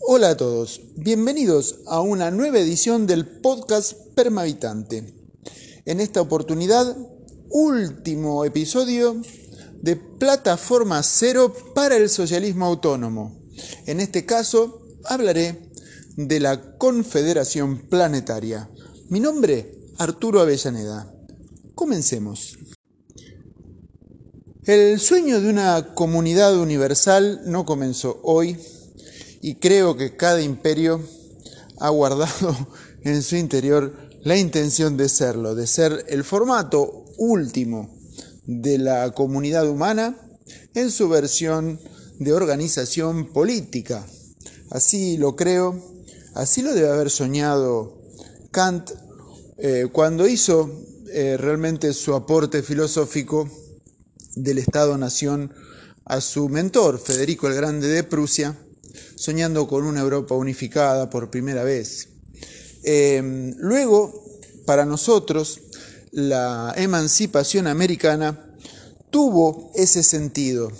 Hola a todos, bienvenidos a una nueva edición del podcast Permavitante. En esta oportunidad, último episodio de Plataforma Cero para el Socialismo Autónomo. En este caso, hablaré de la Confederación Planetaria. Mi nombre, Arturo Avellaneda. Comencemos. El sueño de una comunidad universal no comenzó hoy y creo que cada imperio ha guardado en su interior la intención de serlo, de ser el formato último de la comunidad humana en su versión de organización política. Así lo creo, así lo debe haber soñado Kant eh, cuando hizo eh, realmente su aporte filosófico del Estado-Nación a su mentor, Federico el Grande de Prusia, soñando con una Europa unificada por primera vez. Em, luego, para nosotros, la emancipación americana tuvo ese sentido,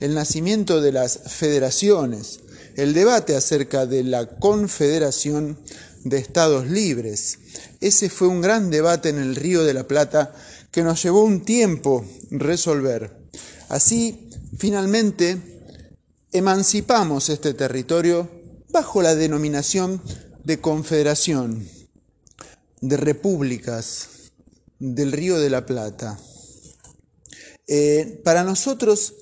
el nacimiento de las federaciones, el debate acerca de la confederación de estados libres. Ese fue un gran debate en el Río de la Plata que nos llevó un tiempo resolver. Así, finalmente, emancipamos este territorio bajo la denominación de confederación, de repúblicas del Río de la Plata. Eh, para nosotros,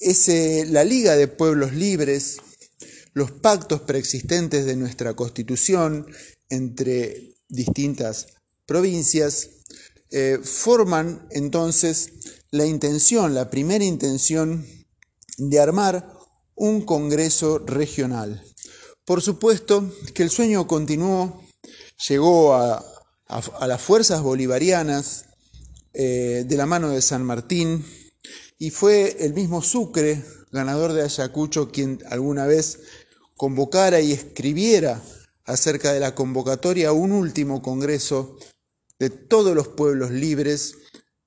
es la Liga de Pueblos Libres, los pactos preexistentes de nuestra Constitución entre distintas provincias, eh, forman entonces la intención, la primera intención de armar un Congreso regional. Por supuesto que el sueño continuó, llegó a, las fuerzas bolivarianas eh, de la mano de San Martín y fue el mismo Sucre, ganador de Ayacucho, quien alguna vez convocara y escribiera acerca de la convocatoria a un último Congreso de todos los pueblos libres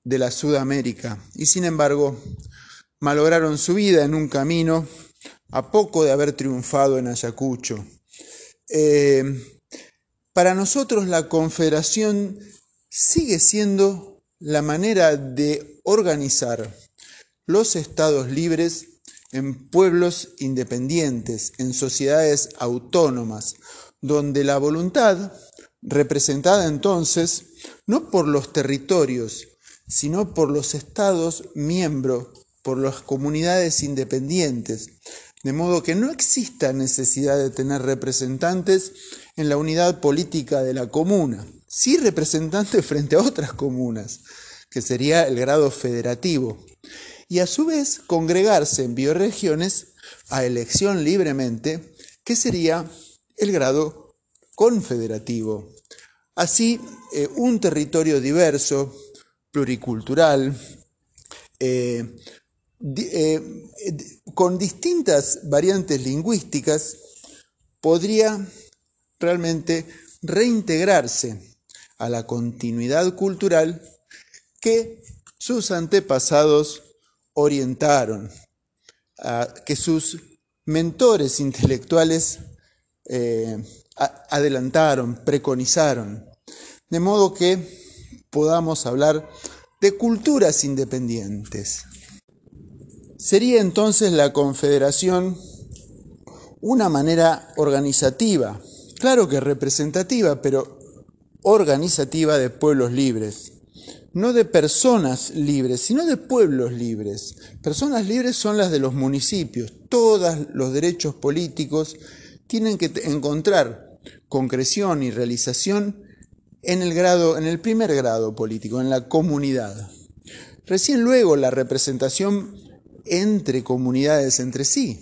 de la Sudamérica y sin embargo malograron su vida en un camino a poco de haber triunfado en Ayacucho. Eh, para nosotros la confederación sigue siendo la manera de organizar los estados libres en pueblos independientes, en sociedades autónomas, donde la voluntad, representada entonces no por los territorios, sino por los estados miembros, por las comunidades independientes, de modo que no exista necesidad de tener representantes en la unidad política de la comuna, sí representantes frente a otras comunas, que sería el grado federativo, y a su vez congregarse en bioregiones a elección libremente, que sería el grado confederativo. Así, eh, un territorio diverso, pluricultural, eh, eh, con distintas variantes lingüísticas, podría realmente reintegrarse a la continuidad cultural que sus antepasados orientaron, que sus mentores intelectuales adelantaron, preconizaron, de modo que podamos hablar de culturas independientes. Sería entonces la confederación una manera organizativa, claro que representativa, pero organizativa de pueblos libres, no de personas libres, sino de pueblos libres. Personas libres son las de los municipios, todos los derechos políticos tienen que encontrar concreción y realización en el grado, en el primer grado político, en la comunidad. Recién luego la representación entre comunidades entre sí.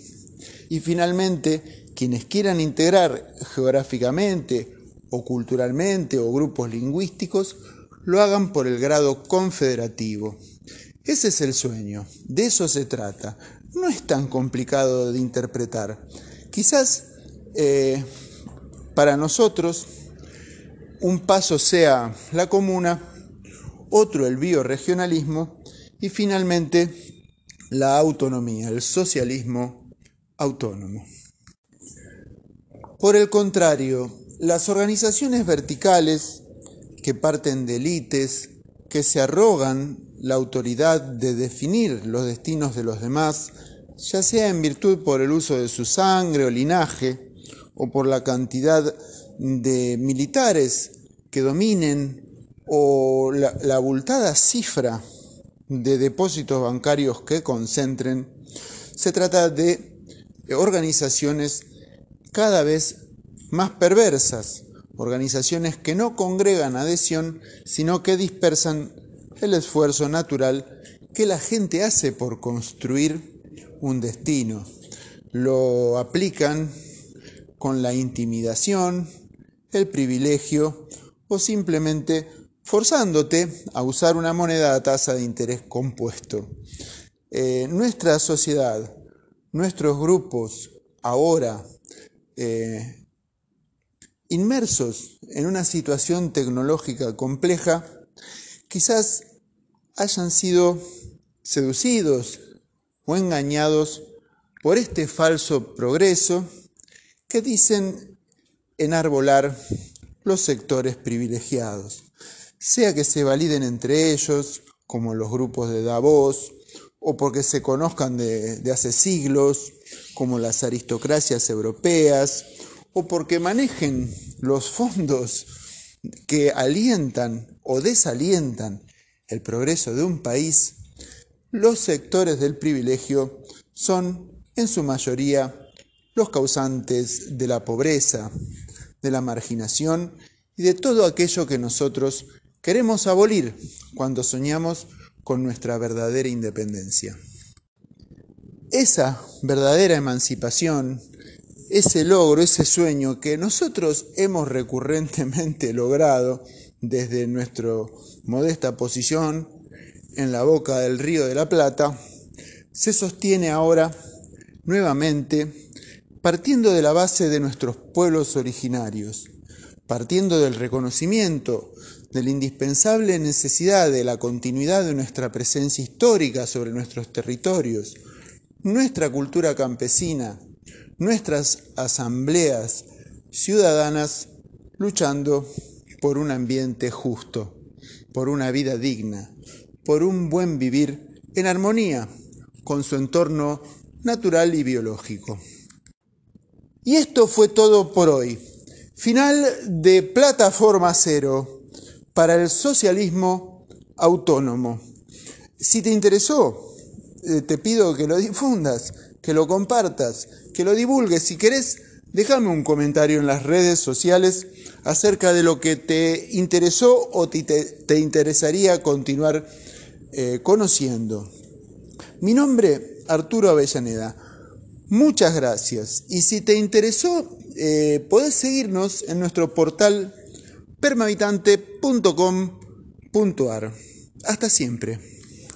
Y finalmente, quienes quieran integrar geográficamente o culturalmente o grupos lingüísticos, lo hagan por el grado confederativo. Ese es el sueño, de eso se trata. No es tan complicado de interpretar. Quizás eh, para nosotros, un paso sea la comuna, otro el bioregionalismo y finalmente la autonomía, el socialismo autónomo. Por el contrario, las organizaciones verticales que parten de élites, que se arrogan la autoridad de definir los destinos de los demás, ya sea en virtud por el uso de su sangre o linaje, o por la cantidad de militares que dominen, o la, la abultada cifra de depósitos bancarios que concentren, se trata de organizaciones cada vez más perversas, organizaciones que no congregan adhesión, sino que dispersan el esfuerzo natural que la gente hace por construir un destino. Lo aplican con la intimidación, el privilegio o simplemente forzándote a usar una moneda a tasa de interés compuesto. Eh, nuestra sociedad, nuestros grupos ahora eh, inmersos en una situación tecnológica compleja, quizás hayan sido seducidos o engañados por este falso progreso que dicen enarbolar los sectores privilegiados, sea que se validen entre ellos, como los grupos de Davos, o porque se conozcan de, de hace siglos, como las aristocracias europeas, o porque manejen los fondos que alientan o desalientan el progreso de un país, los sectores del privilegio son en su mayoría los causantes de la pobreza, de la marginación y de todo aquello que nosotros queremos abolir cuando soñamos con nuestra verdadera independencia. Esa verdadera emancipación ese logro, ese sueño que nosotros hemos recurrentemente logrado desde nuestra modesta posición en la boca del río de la Plata, se sostiene ahora nuevamente partiendo de la base de nuestros pueblos originarios, partiendo del reconocimiento de la indispensable necesidad de la continuidad de nuestra presencia histórica sobre nuestros territorios, nuestra cultura campesina, nuestras asambleas ciudadanas luchando por un ambiente justo, por una vida digna, por un buen vivir en armonía con su entorno natural y biológico. Y esto fue todo por hoy. Final de Plataforma Cero para el socialismo autónomo. Si te interesó, eh, te pido que lo difundas, que lo compartas, que lo divulgues. Si querés, déjame un comentario en las redes sociales acerca de lo que te interesó o te, interesaría continuar eh, conociendo. Mi nombre, Arturo Avellaneda. Muchas gracias. Y si te interesó, eh, podés seguirnos en nuestro portal permahabitante.com.ar. Hasta siempre.